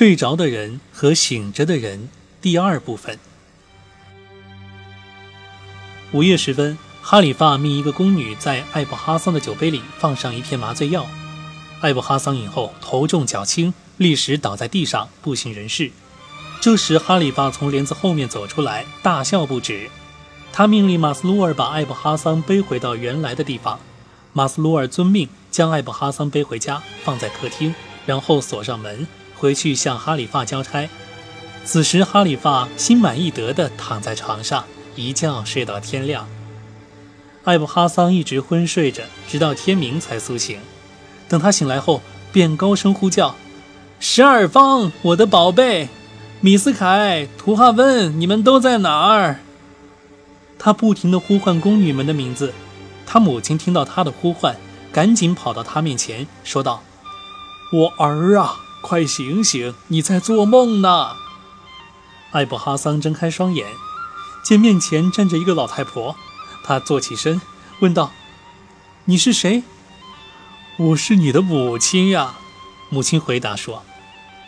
睡着的人和醒着的人第二部分。午夜时分，哈里发命一个宫女在艾布哈桑的酒杯里放上一片麻醉药。艾布哈桑饮后头重脚轻，立时倒在地上，不省人事。这时，哈里发从帘子后面走出来，大笑不止。他命令马斯鲁尔把艾布哈桑背回到原来的地方。马斯鲁尔遵命，将艾布哈桑背回家，放在客厅，然后锁上门，回去向哈里发交差。此时，哈里发心满意得地躺在床上，一觉睡到天亮。艾布哈桑一直昏睡着，直到天明才苏醒。等他醒来后，便高声呼叫：“十二方，我的宝贝，米斯凯、图哈温，你们都在哪儿？”他不停地呼唤宫女们的名字，他母亲听到他的呼唤，赶紧跑到他面前，说道：“我儿啊，快醒醒，你在做梦呢！”艾布哈桑睁开双眼，见面前站着一个老太婆，他坐起身，问道：“你是谁？”“我是你的母亲呀。”母亲回答说。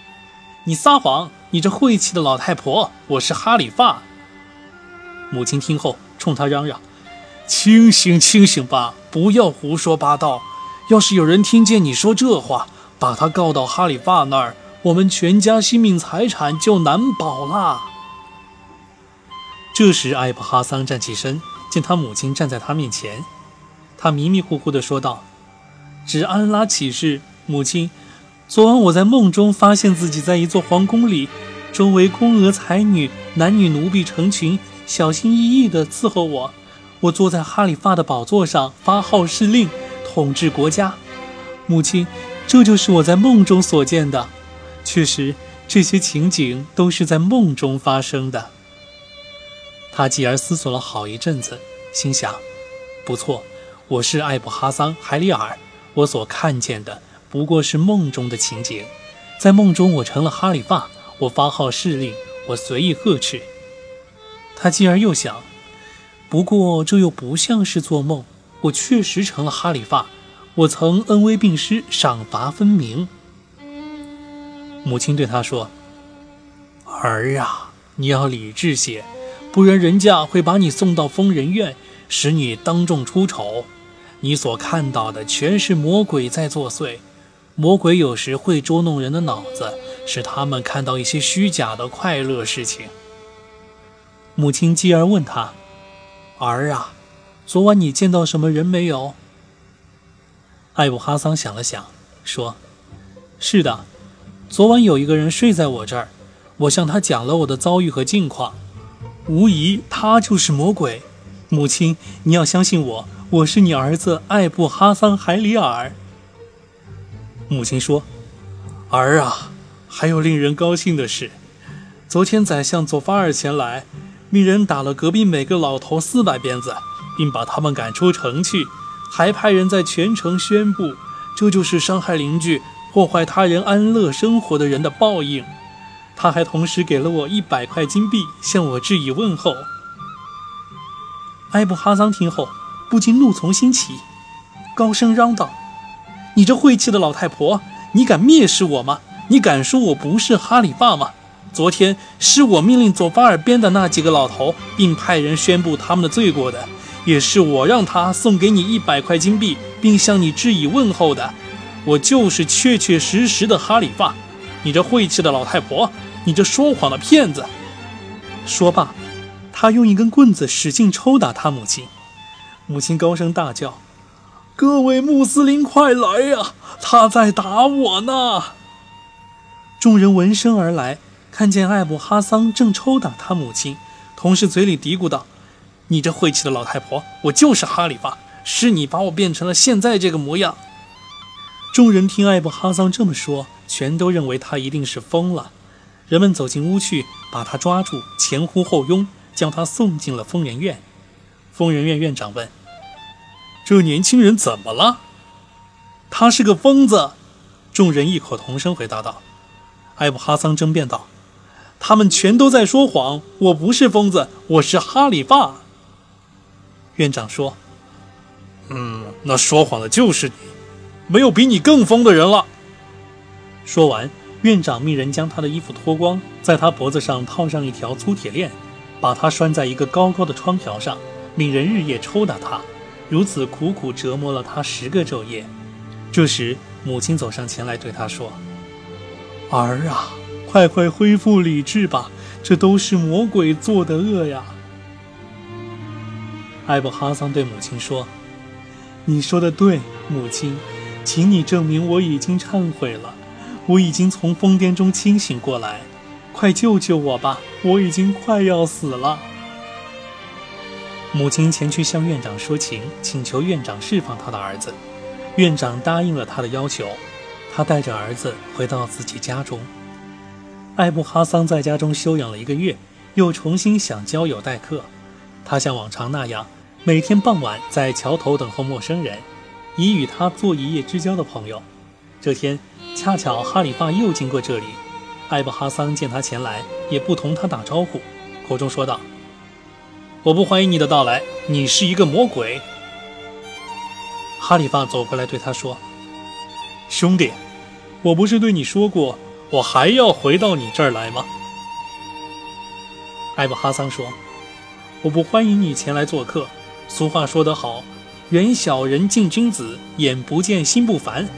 “你撒谎！你这晦气的老太婆！我是哈里发。”母亲听后，冲他嚷嚷：“清醒，清醒吧！不要胡说八道！要是有人听见你说这话，把他告到哈里发那儿，我们全家性命财产就难保啦。”这时，艾布哈桑站起身，见他母亲站在他面前，他迷迷糊糊地说道：“只安拉起誓，母亲，昨晚我在梦中发现自己在一座皇宫里，周围宫娥才女、男女奴婢成群。”小心翼翼地伺候我，我坐在哈里发的宝座上发号施令，统治国家。母亲，这就是我在梦中所见的。确实，这些情景都是在梦中发生的。他继而思索了好一阵子，心想：不错，我是艾布哈桑·海里尔，我所看见的不过是梦中的情景。在梦中，我成了哈里发，我发号施令，我随意呵斥。他继而又想，不过这又不像是做梦，我确实成了哈里发，我曾恩威并施，赏罚分明。母亲对他说：“儿啊，你要理智些，不然人家会把你送到疯人院，使你当众出丑。你所看到的全是魔鬼在作祟，魔鬼有时会捉弄人的脑子，使他们看到一些虚假的快乐事情。”母亲继而问他：“儿啊，昨晚你见到什么人没有？”艾布哈桑想了想，说：“是的，昨晚有一个人睡在我这儿，我向他讲了我的遭遇和境况，无疑他就是魔鬼。母亲，你要相信我，我是你儿子艾布哈桑·海里尔。”母亲说：“儿啊，还有令人高兴的事，昨天宰相佐法尔前来。”命人打了隔壁每个老头四百鞭子，并把他们赶出城去，还派人在全城宣布，这就是伤害邻居、破坏他人安乐生活的人的报应。他还同时给了我一百块金币，向我致以问候。埃布哈桑听后不禁怒从心起，高声嚷道：“你这晦气的老太婆，你敢蔑视我吗？你敢说我不是哈里发吗？”昨天是我命令左巴尔边的那几个老头，并派人宣布他们的罪过的，也是我让他送给你一百块金币，并向你致以问候的。我就是确确实实的哈里发，你这晦气的老太婆，你这说谎的骗子！说罢，他用一根棍子使劲抽打他母亲。母亲高声大叫：“各位穆斯林，快来呀！他在打我呢！”众人闻声而来。看见艾布哈桑正抽打他母亲，同时嘴里嘀咕道：“你这晦气的老太婆，我就是哈里发，是你把我变成了现在这个模样。”众人听艾布哈桑这么说，全都认为他一定是疯了。人们走进屋去，把他抓住，前呼后拥，将他送进了疯人院。疯人院院长问：“这年轻人怎么了？”“他是个疯子。”众人异口同声回答道。艾布哈桑争辩道。他们全都在说谎，我不是疯子，我是哈里发。院长说：“嗯，那说谎的就是你，没有比你更疯的人了。”说完，院长命人将他的衣服脱光，在他脖子上套上一条粗铁链，把他拴在一个高高的窗条上，命人日夜抽打他，如此苦苦折磨了他十个昼夜。这时，母亲走上前来对他说：“儿啊，快快恢复理智吧，这都是魔鬼做的恶呀。”艾布哈桑对母亲说：“你说的对，母亲，请你证明我已经忏悔了。”我已经从疯癫中清醒过来，快救救我吧！我已经快要死了。母亲前去向院长说情，请求院长释放他的儿子。院长答应了他的要求，他带着儿子回到自己家中。艾布哈桑在家中休养了一个月，又重新想交友待客。他像往常那样，每天傍晚在桥头等候陌生人，以与他做一夜之交的朋友。这天。恰巧哈里发又经过这里，艾布哈桑见他前来，也不同他打招呼，口中说道：“我不欢迎你的到来，你是一个魔鬼。”哈里发走过来对他说：“兄弟，我不是对你说过，我还要回到你这儿来吗？”艾布哈桑说：“我不欢迎你前来做客。俗话说得好，远小人近君子，眼不见心不烦。”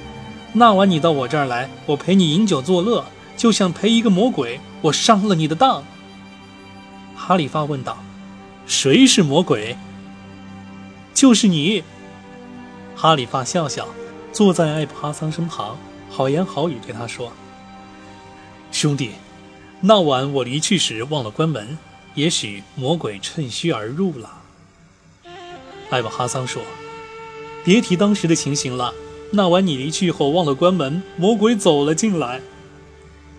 那晚你到我这儿来，我陪你饮酒作乐，就像陪一个魔鬼。我上了你的当。哈里发问道：“谁是魔鬼？”“就是你。”哈里发笑笑，坐在艾布哈桑身旁，好言好语对他说：“兄弟，那晚我离去时忘了关门，也许魔鬼趁虚而入了。”艾布哈桑说：“别提当时的情形了。”那晚你离去后忘了关门，魔鬼走了进来。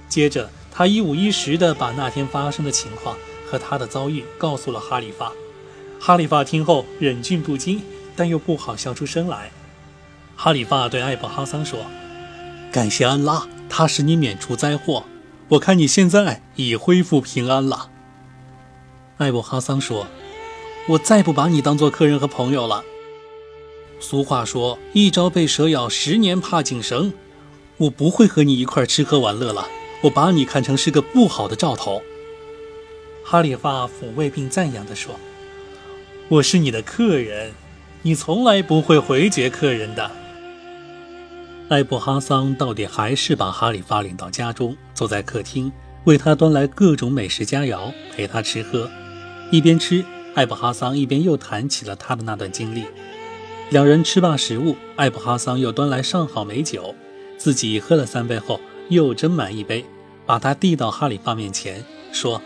接着，他一五一十地把那天发生的情况和他的遭遇告诉了哈里发。哈里发听后忍俊不禁，但又不好笑出声来。哈里发对艾布哈桑说：“感谢安拉，他使你免除灾祸。我看你现在已恢复平安了。”艾布哈桑说：“我再不把你当做客人和朋友了。”俗话说：“一朝被蛇咬，十年怕井绳。”我不会和你一块吃喝玩乐了。我把你看成是个不好的兆头。”哈里发抚慰并赞扬地说：“我是你的客人，你从来不会回绝客人的。”艾布哈桑到底还是把哈里发领到家中，坐在客厅，为他端来各种美食佳肴，陪他吃喝。一边吃，艾布哈桑一边又谈起了他的那段经历。两人吃罢食物，艾布哈桑又端来上好美酒，自己喝了三杯后，又斟满一杯，把它递到哈里发面前，说：“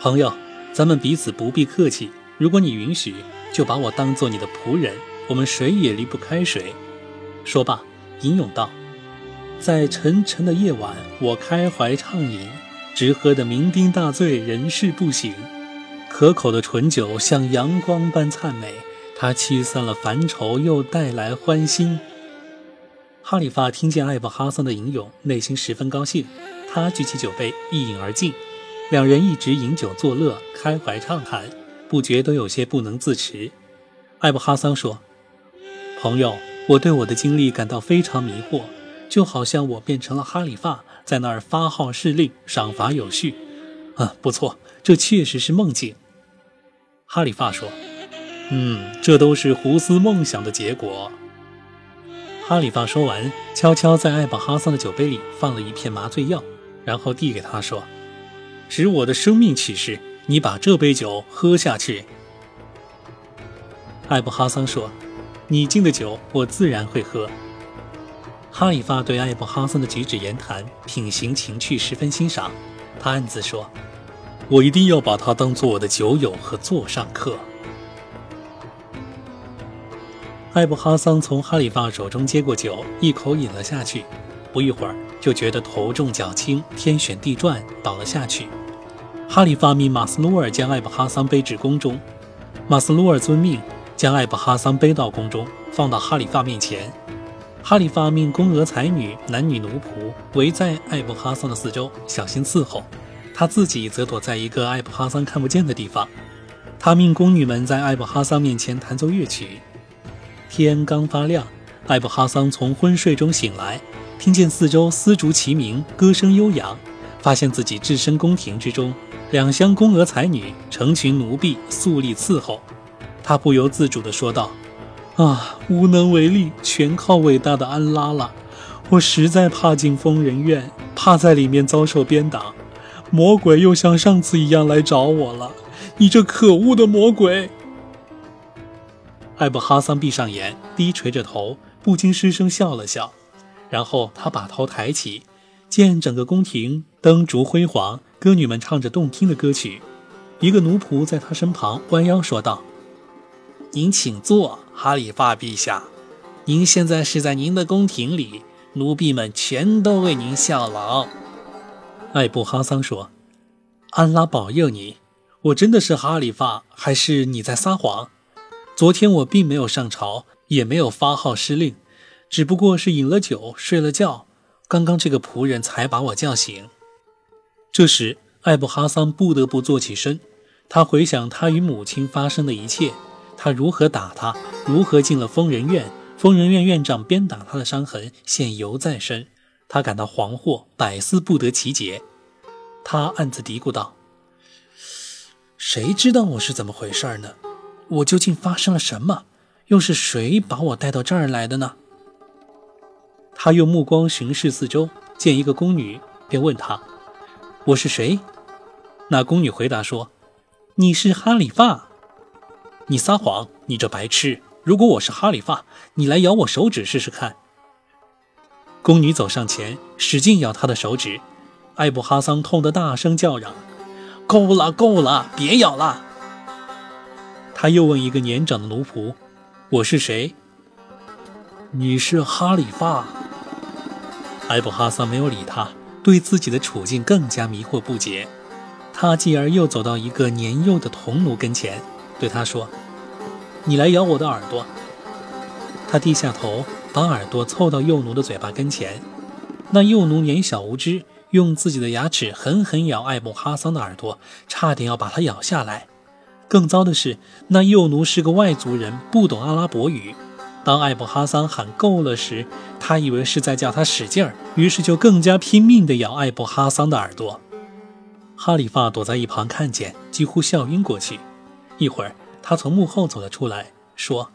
朋友，咱们彼此不必客气。如果你允许，就把我当做你的仆人，我们谁也离不开谁。”说罢，吟咏道：“在沉沉的夜晚，我开怀畅饮，直喝得酩酊大醉，人事不省。可口的醇酒像阳光般灿美。”它驱散了烦愁，又带来欢欣。哈里发听见艾布哈桑的吟咏，内心十分高兴。他举起酒杯，一饮而尽。两人一直饮酒作乐，开怀畅谈，不觉都有些不能自持。艾布哈桑说：“朋友，我对我的经历感到非常迷惑，就好像我变成了哈里发，在那儿发号施令，赏罚有序。啊，不错，这确实是梦境。”哈里发说。嗯，这都是胡思梦想的结果。哈里发说完，悄悄在艾布哈桑的酒杯里放了一片麻醉药，然后递给他说：“使我的生命启示，你把这杯酒喝下去。”艾布哈桑说：“你敬的酒，我自然会喝。”哈里发对艾布哈桑的举止言谈、品行情趣十分欣赏，他暗自说：“我一定要把他当做我的酒友和座上客。”艾布哈桑从哈里发手中接过酒，一口饮了下去。不一会儿，就觉得头重脚轻，天旋地转，倒了下去。哈里发命马斯鲁尔将艾布哈桑背至宫中。马斯鲁尔遵命，将艾布哈桑背到宫中，放到哈里发面前。哈里发命宫娥才女、男女奴仆围在艾布哈桑的四周，小心伺候。他自己则躲在一个艾布哈桑看不见的地方。他命宫女们在艾布哈桑面前弹奏乐曲。天刚发亮，艾布哈桑从昏睡中醒来，听见四周丝竹齐鸣，歌声悠扬，发现自己置身宫廷之中，两厢宫娥才女，成群奴婢肃立伺候。他不由自主地说道：“啊，无能为力，全靠伟大的安拉了。我实在怕进疯人院，怕在里面遭受鞭打。魔鬼又像上次一样来找我了。你这可恶的魔鬼！”艾布哈桑闭上眼，低垂着头，不禁失声笑了笑。然后他把头抬起，见整个宫廷灯烛辉煌，歌女们唱着动听的歌曲。一个奴仆在他身旁弯腰说道。您请坐，哈里发陛下。您现在是在您的宫廷里，奴婢们全都为您效劳。艾布哈桑说：“安拉保佑你，我真的是哈里发，还是你在撒谎？昨天我并没有上朝，也没有发号施令，只不过是饮了酒，睡了觉。刚刚这个仆人才把我叫醒。”这时，艾布哈桑不得不坐起身，他回想他与母亲发生的一切。他如何打他？如何进了疯人院？疯人院院长鞭打他的伤痕现犹在身，他感到惶惑，百思不得其解。他暗自嘀咕道：“谁知道我是怎么回事呢？我究竟发生了什么？又是谁把我带到这儿来的呢？”他用目光巡视四周，见一个宫女，便问她：“我是谁？”那宫女回答说：“你是哈里发。”你撒谎！你这白痴！如果我是哈里发，你来咬我手指试试看。宫女走上前，使劲咬他的手指。艾布哈桑痛得大声叫嚷：“够了，够了，别咬了！”他又问一个年长的奴仆：“我是谁？”“你是哈里发。”艾布哈桑没有理他，对自己的处境更加迷惑不解。他继而又走到一个年幼的童奴跟前。对他说：“你来咬我的耳朵。”他低下头，把耳朵凑到幼奴的嘴巴跟前。那幼奴年小无知，用自己的牙齿狠狠咬艾布哈桑的耳朵，差点要把他咬下来。更糟的是，那幼奴是个外族人，不懂阿拉伯语。当艾布哈桑喊够了时，他以为是在叫他使劲儿，于是就更加拼命地咬艾布哈桑的耳朵。哈里发躲在一旁看见，几乎笑晕过去。一会儿，他从幕后走了出来，说：“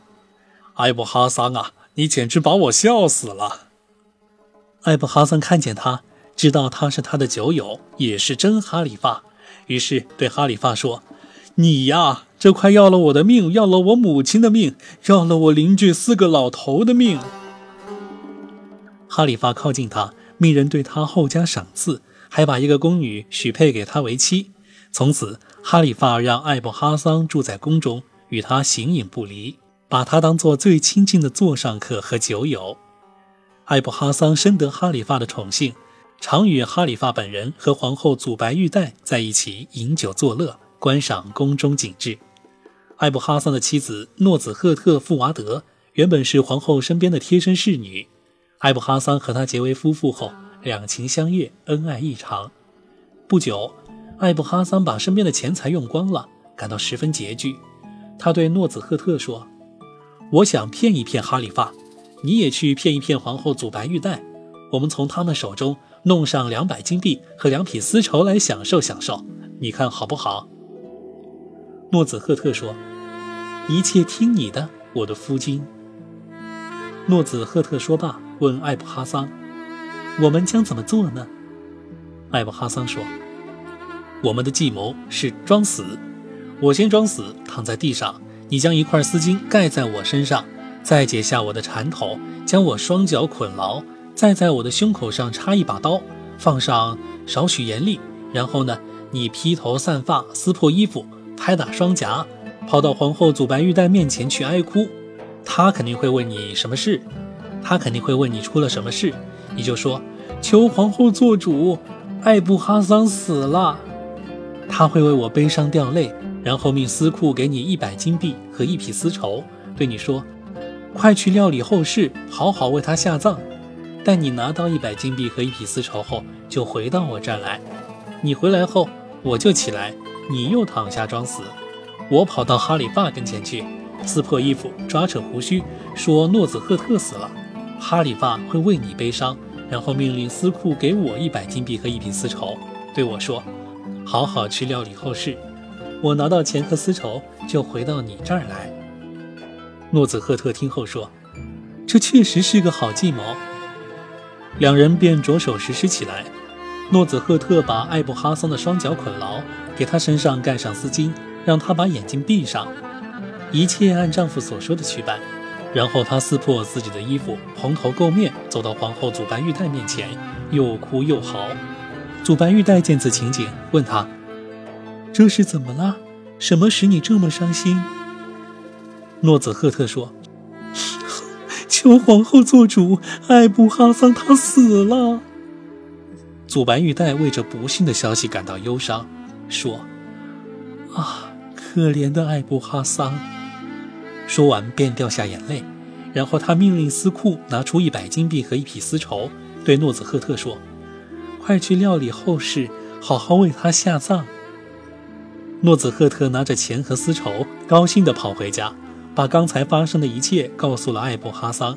艾布哈桑啊，你简直把我笑死了。”艾布哈桑看见他，知道他是他的酒友，也是真哈里发，于是对哈里发说：“你呀，这快要了我的命，要了我母亲的命，要了我邻居四个老头的命。”哈里发靠近他，命人对他厚加赏赐，还把一个宫女许配给他为妻，从此。哈里发让艾布哈桑住在宫中，与他形影不离，把他当做最亲近的座上客和酒友。艾布哈桑深得哈里发的宠幸，常与哈里发本人和皇后祖白玉带在一起饮酒作乐，观赏宫中景致。艾布哈桑的妻子诺子赫特富娃德原本是皇后身边的贴身侍女，艾布哈桑和她结为夫妇后，两情相悦，恩爱异常。不久。艾布哈桑把身边的钱财用光了，感到十分拮据。他对诺子赫特说：“我想骗一骗哈里发，你也去骗一骗皇后祖白玉带，我们从他们手中弄上两百金币和两匹丝绸来享受享受，你看好不好？”诺子赫特说：“一切听你的，我的夫君。”诺子赫特说罢，问艾布哈桑：“我们将怎么做呢？”艾布哈桑说。我们的计谋是装死，我先装死，躺在地上，你将一块丝巾盖在我身上，再解下我的缠头，将我双脚捆牢，再在我的胸口上插一把刀，放上少许盐粒，然后呢，你披头散发，撕破衣服，拍打双颊，跑到皇后祖白玉带面前去哀哭，她肯定会问你什么事，她肯定会问你出了什么事，你就说求皇后做主，艾布哈桑死了。他会为我悲伤掉泪，然后命司库给你一百金币和一匹丝绸，对你说：“快去料理后事，好好为他下葬。”待你拿到一百金币和一匹丝绸后，就回到我这儿来。你回来后，我就起来，你又躺下装死。我跑到哈里发跟前去，撕破衣服，抓扯胡须，说诺子赫特死了。哈里发会为你悲伤，然后命令司库给我一百金币和一匹丝绸，对我说：“好好去料理后事。我拿到钱和丝绸，就回到你这儿来。”诺子赫特听后说：“这确实是个好计谋。”两人便着手实施起来。诺子赫特把艾布哈桑的双脚捆牢，给他身上盖上丝巾，让他把眼睛闭上，一切按丈夫所说的去办。然后他撕破自己的衣服，蓬头垢面，走到皇后祖白玉带面前，又哭又嚎。祖白玉带见此情景，问他：“这是怎么了？什么使你这么伤心？”诺子赫特说：“ 求皇后做主，艾布哈桑他死了。”祖白玉带为这不幸的消息感到忧伤，说：“啊，可怜的艾布哈桑。”说完便掉下眼泪，然后他命令司库拿出一百金币和一匹丝绸，对诺子赫特说：“快去料理后事，好好为他下葬。”诺子赫特拿着钱和丝绸，高兴地跑回家，把刚才发生的一切告诉了艾布哈桑。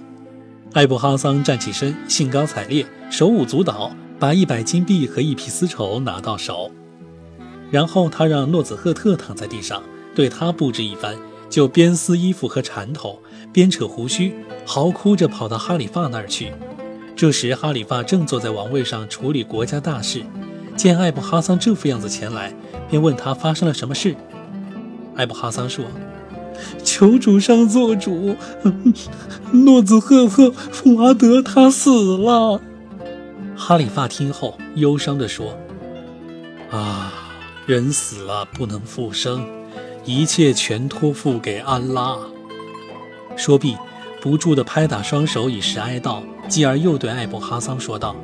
艾布哈桑站起身，兴高采烈，手舞足蹈，把一百金币和一匹丝绸拿到手，然后他让诺子赫特躺在地上，对他布置一番。就边撕衣服和缠头，边扯胡须，嚎哭着跑到哈里发那儿去。这时，哈里发正坐在王位上处理国家大事，见艾布哈桑这副样子前来，便问他发生了什么事。艾布哈桑说：“求主上做主，诺兹赫赫富阿德他死了。”哈里发听后忧伤地说：“啊，人死了不能复生。”一切全托付给安拉。说毕，不住地拍打双手以示哀悼，继而又对艾布哈桑说道：“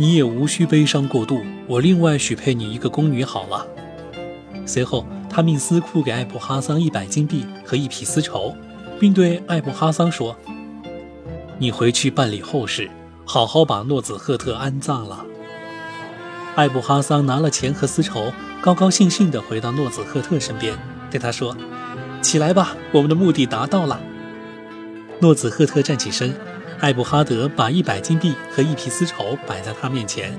你也无需悲伤过度，我另外许配你一个宫女好了。”随后，他命司库给艾布哈桑一百金币和一匹丝绸，并对艾布哈桑说：“你回去办理后事，好好把诺子赫特安葬了。”艾布哈桑拿了钱和丝绸。高高兴兴地回到诺子赫特身边，对他说：“起来吧，我们的目的达到了。”诺子赫特站起身，艾布哈德把一百金币和一匹丝绸摆在他面前。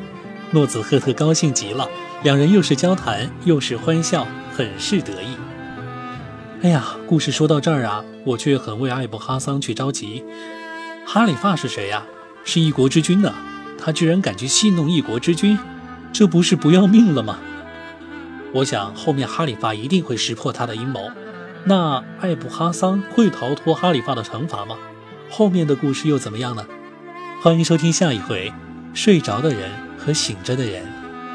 诺子赫特高兴极了，两人又是交谈又是欢笑，很是得意。哎呀，故事说到这儿啊，我却很为艾布哈桑去着急。哈里发是谁呀？是一国之君呢，他居然敢去戏弄一国之君，这不是不要命了吗？我想后面哈里发一定会识破他的阴谋，那艾布哈桑会逃脱哈里发的惩罚吗？后面的故事又怎么样呢？欢迎收听下一回《睡着的人和醒着的人》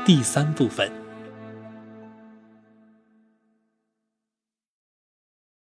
第三部分。